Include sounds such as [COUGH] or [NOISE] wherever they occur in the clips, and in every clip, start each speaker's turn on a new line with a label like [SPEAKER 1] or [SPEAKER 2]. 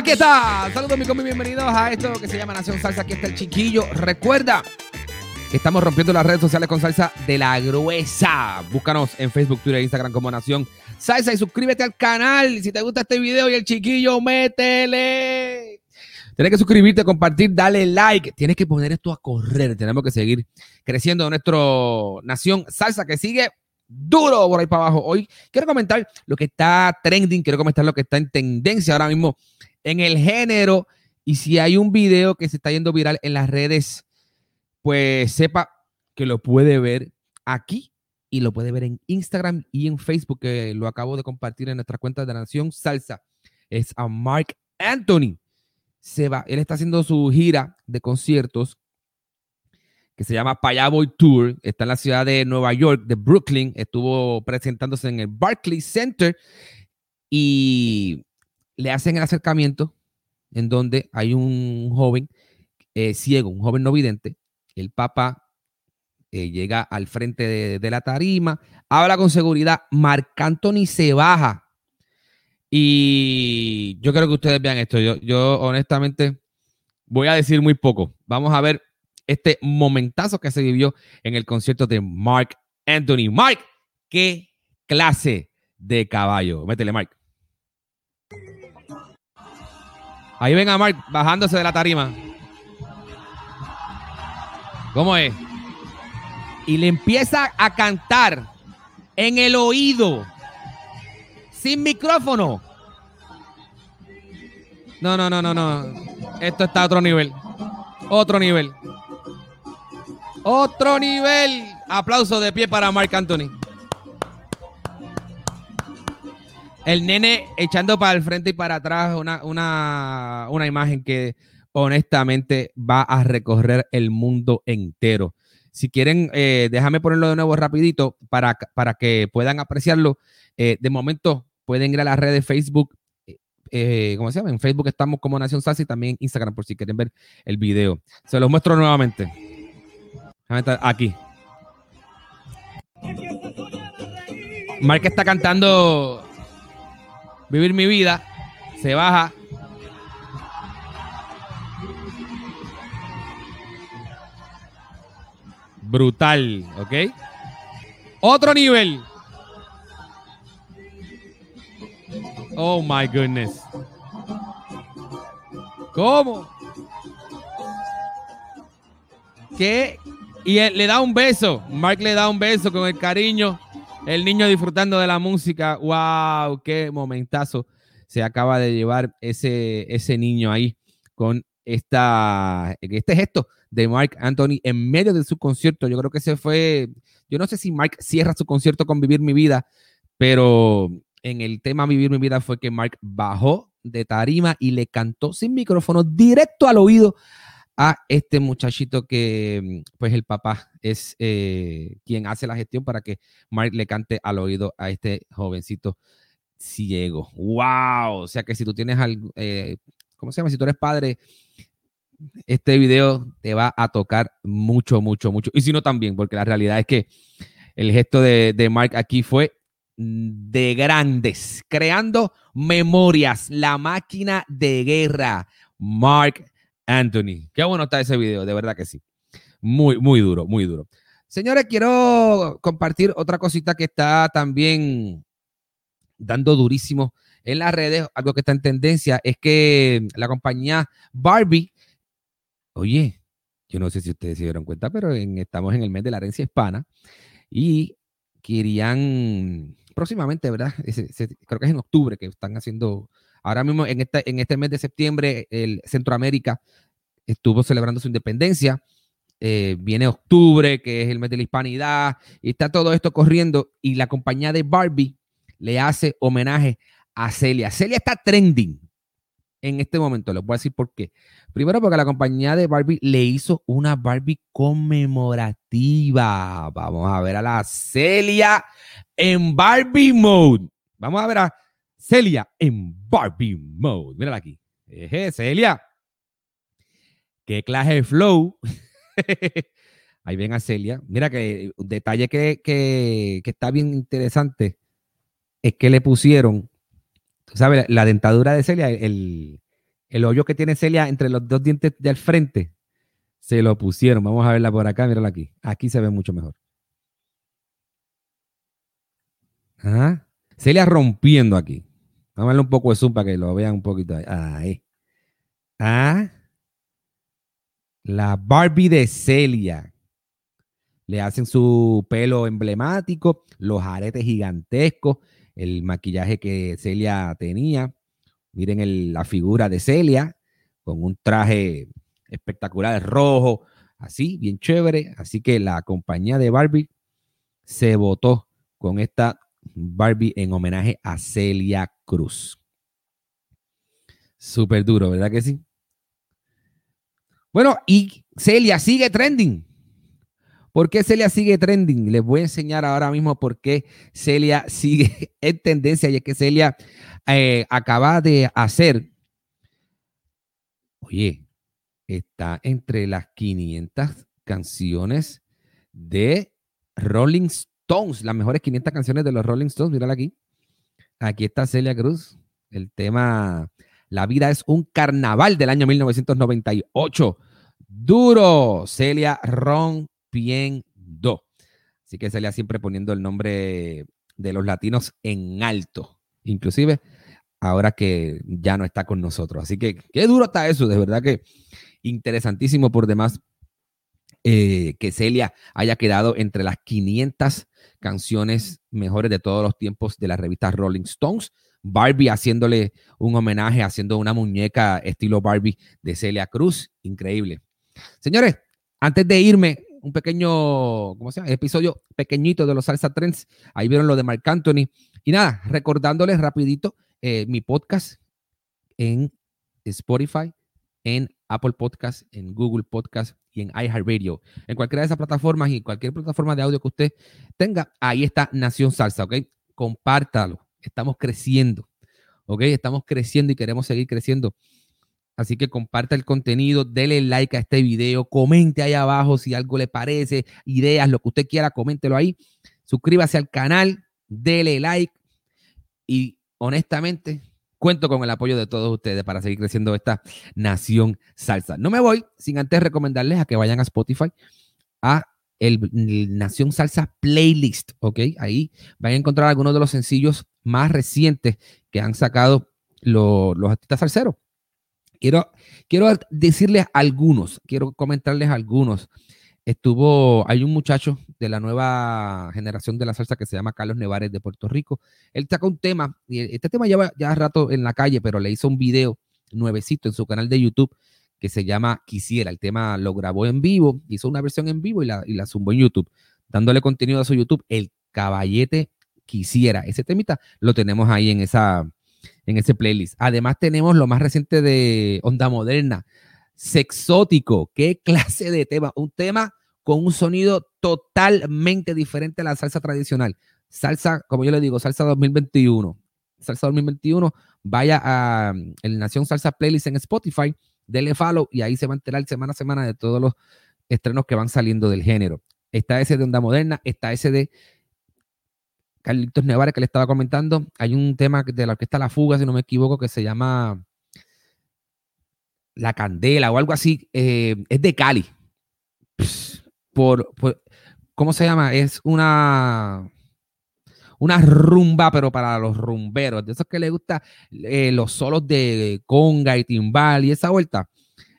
[SPEAKER 1] Aquí está. Saludos, mi combi. Bienvenidos a esto que se llama Nación Salsa. Aquí está el chiquillo. Recuerda que estamos rompiendo las redes sociales con salsa de la gruesa. Búscanos en Facebook, Twitter e Instagram como Nación Salsa y suscríbete al canal. Si te gusta este video y el chiquillo, métele. Tienes que suscribirte, compartir, darle like. Tienes que poner esto a correr. Tenemos que seguir creciendo nuestro Nación Salsa que sigue duro por ahí para abajo. Hoy quiero comentar lo que está trending, quiero comentar lo que está en tendencia ahora mismo en el género. Y si hay un video que se está yendo viral en las redes, pues sepa que lo puede ver aquí y lo puede ver en Instagram y en Facebook, que lo acabo de compartir en nuestra cuenta de Nación Salsa. Es a Mark Anthony. Se va, él está haciendo su gira de conciertos que se llama Payaboy Tour. Está en la ciudad de Nueva York, de Brooklyn. Estuvo presentándose en el Barclays Center y le hacen el acercamiento en donde hay un joven eh, ciego, un joven no vidente. El Papa eh, llega al frente de, de, la tarima, habla con seguridad. Marc Anthony se baja. Y yo quiero que ustedes vean esto. Yo, yo honestamente voy a decir muy poco. Vamos a ver este momentazo que se vivió en el concierto de Mark Anthony. Mark, qué clase de caballo. Métele, Mark. Ahí ven a Mark bajándose de la tarima. ¿Cómo es? Y le empieza a cantar en el oído, sin micrófono. No, no, no, no, no. Esto está a otro nivel. Otro nivel. Otro nivel. Aplauso de pie para Marc Anthony. El nene echando para el frente y para atrás una, una, una imagen que honestamente va a recorrer el mundo entero. Si quieren, eh, déjame ponerlo de nuevo rapidito para, para que puedan apreciarlo. Eh, de momento pueden ir a la red de Facebook. Eh, ¿Cómo se llama? En Facebook estamos como Nación Salsa y también Instagram por si quieren ver el video. Se los muestro nuevamente. Aquí. Mark está cantando Vivir mi vida. Se baja. Brutal, ¿ok? Otro nivel. Oh my goodness. ¿Cómo? ¿Qué? Y él le da un beso. Mark le da un beso con el cariño. El niño disfrutando de la música. ¡Wow! ¡Qué momentazo! Se acaba de llevar ese, ese niño ahí con esta, este gesto de Mark Anthony en medio de su concierto. Yo creo que se fue. Yo no sé si Mark cierra su concierto con Vivir mi vida, pero en el tema Vivir mi vida fue que Mark bajó de tarima y le cantó sin micrófono directo al oído a este muchachito que pues el papá es eh, quien hace la gestión para que Mark le cante al oído a este jovencito ciego. ¡Wow! O sea que si tú tienes algo, eh, ¿cómo se llama? Si tú eres padre, este video te va a tocar mucho, mucho, mucho. Y si no también, porque la realidad es que el gesto de, de Mark aquí fue de grandes, creando memorias, la máquina de guerra, Mark Anthony. Qué bueno está ese video, de verdad que sí. Muy, muy duro, muy duro. Señores, quiero compartir otra cosita que está también dando durísimo en las redes. Algo que está en tendencia es que la compañía Barbie, oye, yo no sé si ustedes se dieron cuenta, pero estamos en el mes de la herencia hispana y querían próximamente, ¿verdad? [LAUGHS] creo que es en octubre que están haciendo, ahora mismo en este, mes de septiembre, el Centroamérica estuvo celebrando su independencia. Eh, viene octubre, que es el mes de la hispanidad, y está todo esto corriendo, y la compañía de Barbie le hace homenaje a Celia. Celia está trending en este momento. Les voy a decir por qué. Primero, porque la compañía de Barbie le hizo una Barbie conmemorativa. Vamos a ver a la Celia en Barbie Mode. Vamos a ver a Celia en Barbie Mode. Mírala aquí. Celia. Qué clase de flow. [LAUGHS] Ahí ven a Celia. Mira que un detalle que, que está bien interesante es que le pusieron ¿sabes? La dentadura de Celia, el, hoyo que tiene Celia entre los dos dientes del frente, se lo pusieron. Vamos a verla por acá, mírala aquí. Aquí se ve mucho mejor. ¿Ah? Celia rompiendo aquí. Vamos a darle un poco de zoom para que lo vean un poquito. Ahí. ¿Ah? La Barbie de Celia. Le hacen su pelo emblemático, los aretes gigantescos, el maquillaje que Celia tenía. Miren la figura de Celia con un traje espectacular rojo, así, bien chévere. Así que la compañía de Barbie se votó con esta Barbie en homenaje a Celia Cruz. Súper duro, ¿verdad que sí? Bueno, y Celia sigue trending. ¿Por qué Celia sigue trending? Les voy a enseñar ahora mismo por qué Celia [LAUGHS] sigue en tendencia y es que Celia eh, acaba de hacer, oye, está entre las 500 canciones de Rolling Stones, las mejores 500 canciones de los Rolling Stones, mírala aquí. Aquí está Celia Cruz, el tema La vida es un carnaval del año 1998. Duro, Celia Ron do. Así que Celia siempre poniendo el nombre de los latinos en alto, inclusive ahora que ya no está con nosotros. Así que qué duro está eso, de verdad que interesantísimo por demás eh, que Celia haya quedado entre las 500 canciones mejores de todos los tiempos de la revista Rolling Stones. Barbie haciéndole un homenaje, haciendo una muñeca estilo Barbie de Celia Cruz. Increíble. Señores, antes de irme, un pequeño, ¿cómo se llama? Episodio pequeñito de los Salsa Trends. Ahí vieron lo de Marc Anthony. Y nada, recordándoles rapidito eh, mi podcast en Spotify, en Apple Podcast, en Google Podcast y en iHeartRadio. En cualquiera de esas plataformas y cualquier plataforma de audio que usted tenga, ahí está Nación Salsa, ¿ok? Compártalo. Estamos creciendo, ¿ok? Estamos creciendo y queremos seguir creciendo. Así que comparte el contenido, dele like a este video, comente ahí abajo si algo le parece, ideas, lo que usted quiera, coméntelo ahí. Suscríbase al canal, dele like y honestamente cuento con el apoyo de todos ustedes para seguir creciendo esta nación salsa. No me voy sin antes recomendarles a que vayan a Spotify a el, Nación Salsa Playlist, ¿ok? Ahí van a encontrar algunos de los sencillos más recientes que han sacado los, artistas salseros. Quiero, quiero decirles algunos, quiero comentarles algunos. Estuvo, hay un muchacho de la nueva generación de la salsa que se llama Carlos Nevares de Puerto Rico. Él sacó un tema, y este tema lleva ya rato en la calle, pero le hizo un video nuevecito en su canal de YouTube que se llama Quisiera. El tema lo grabó en vivo, hizo una versión en vivo y la, y la en YouTube, dándole contenido a su YouTube. El caballete Quisiera. Ese temita lo tenemos ahí en esa, en ese playlist. Además tenemos lo más reciente de Onda Moderna, Sexótico. ¿Qué clase de tema? Un tema con un sonido totalmente diferente a la salsa tradicional. Salsa, como yo le digo, salsa 2021. Salsa 2021, vaya a mm, el Nación Salsa Playlist en Spotify, dele follow y ahí se va a enterar semana a semana de todos los estrenos que van saliendo del género. Está ese de Onda Moderna, está ese de Carlitos Nevares que le estaba comentando, hay un tema de la orquesta La Fuga, si no me equivoco, que se llama La Candela o algo así. Eh, es de Cali. Por, ¿Cómo se llama? Es una, una rumba, pero para los rumberos, de esos que les gusta eh, los solos de conga y timbal y esa vuelta.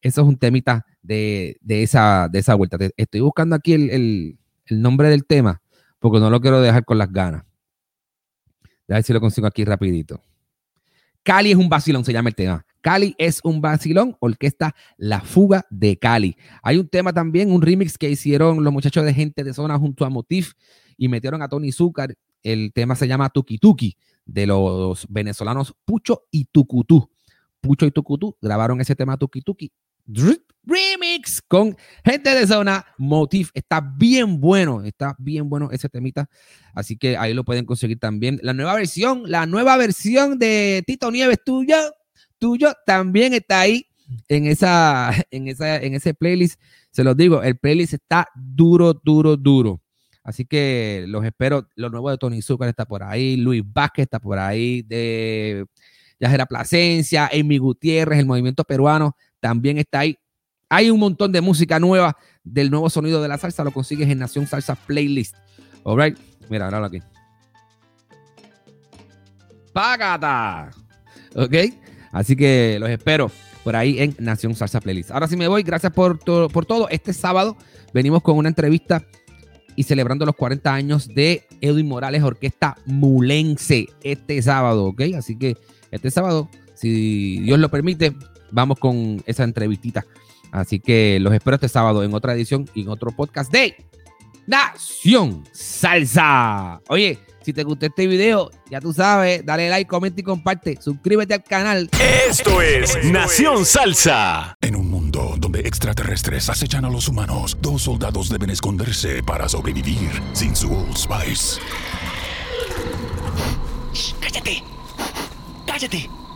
[SPEAKER 1] Eso es un temita de, esa, de esa vuelta. estoy buscando aquí el, nombre del tema porque no lo quiero dejar con las ganas. A ver si lo consigo aquí rapidito. Cali es un vacilón, se llama el tema. Cali es un vacilón, orquesta La Fuga de Cali. Hay un tema también, un remix que hicieron los muchachos de gente de zona junto a Motif y metieron a Tony Zúcar. El tema se llama Tuki Tuki de los venezolanos Pucho y Tucutú. Pucho y Tucutú grabaron ese tema Tuki Tuki remix con gente de zona Motif. Está bien bueno, está bien bueno ese temita. Así que ahí lo pueden conseguir también. La nueva versión, la nueva versión de Tito Nieves tuyo, tuyo también está ahí en esa, en esa, en ese playlist. Se los digo, el playlist está duro, duro, duro. Así que los espero. Lo nuevo de Tony Zucker está por ahí, Luis Vázquez está por ahí, de Yajera Plasencia, Amy Gutiérrez, el movimiento peruano también está ahí. Hay un montón de música nueva del nuevo sonido de la salsa. Lo consigues en Nación Salsa Playlist. Alright. Mira, ahora aquí. Págata. Ok. Así que los espero por ahí en Nación Salsa Playlist. Ahora sí me voy. Gracias por, por todo. Este sábado venimos con una entrevista y celebrando los 40 años de Edwin Morales, Orquesta Mulense, este sábado, ¿ok? Así que este sábado, si Dios lo permite, vamos con esa entrevistita. Así que los espero este sábado en otra edición y en otro podcast de Nación Salsa. Oye, si te gustó este video, ya tú sabes, dale like, comenta y comparte. Suscríbete al canal.
[SPEAKER 2] Esto es Nación Salsa.
[SPEAKER 3] En un mundo donde extraterrestres acechan a los humanos, dos soldados deben esconderse para sobrevivir sin su Old Spice.
[SPEAKER 4] ¡Cállate! ¡Cállate!